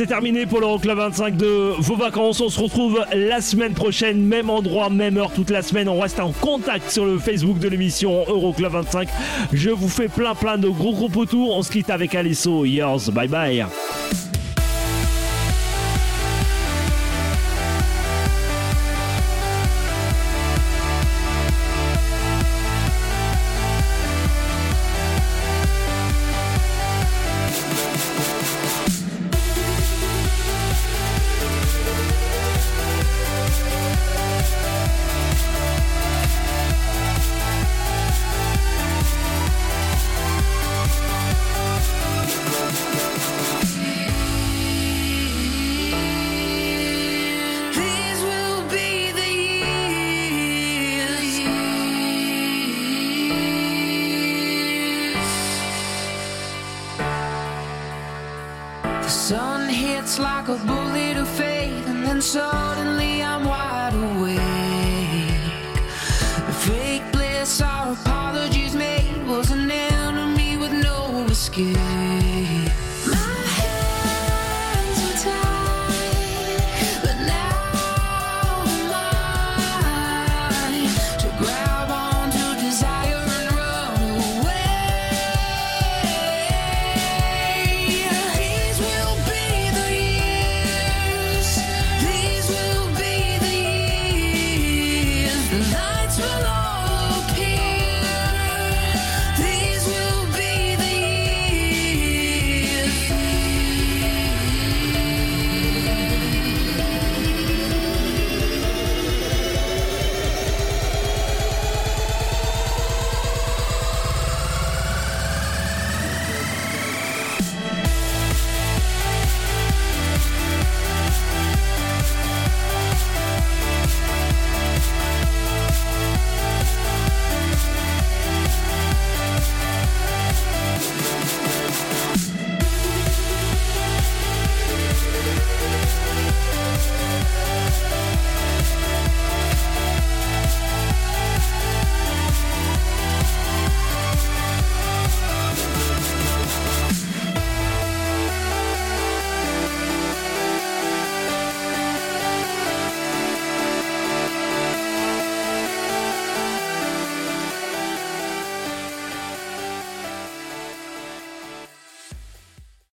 C'est terminé pour l'Euroclub 25 de vos vacances. On se retrouve la semaine prochaine, même endroit, même heure, toute la semaine. On reste en contact sur le Facebook de l'émission Euroclub 25. Je vous fais plein plein de gros gros autour. On se quitte avec Alisso. yours, bye bye.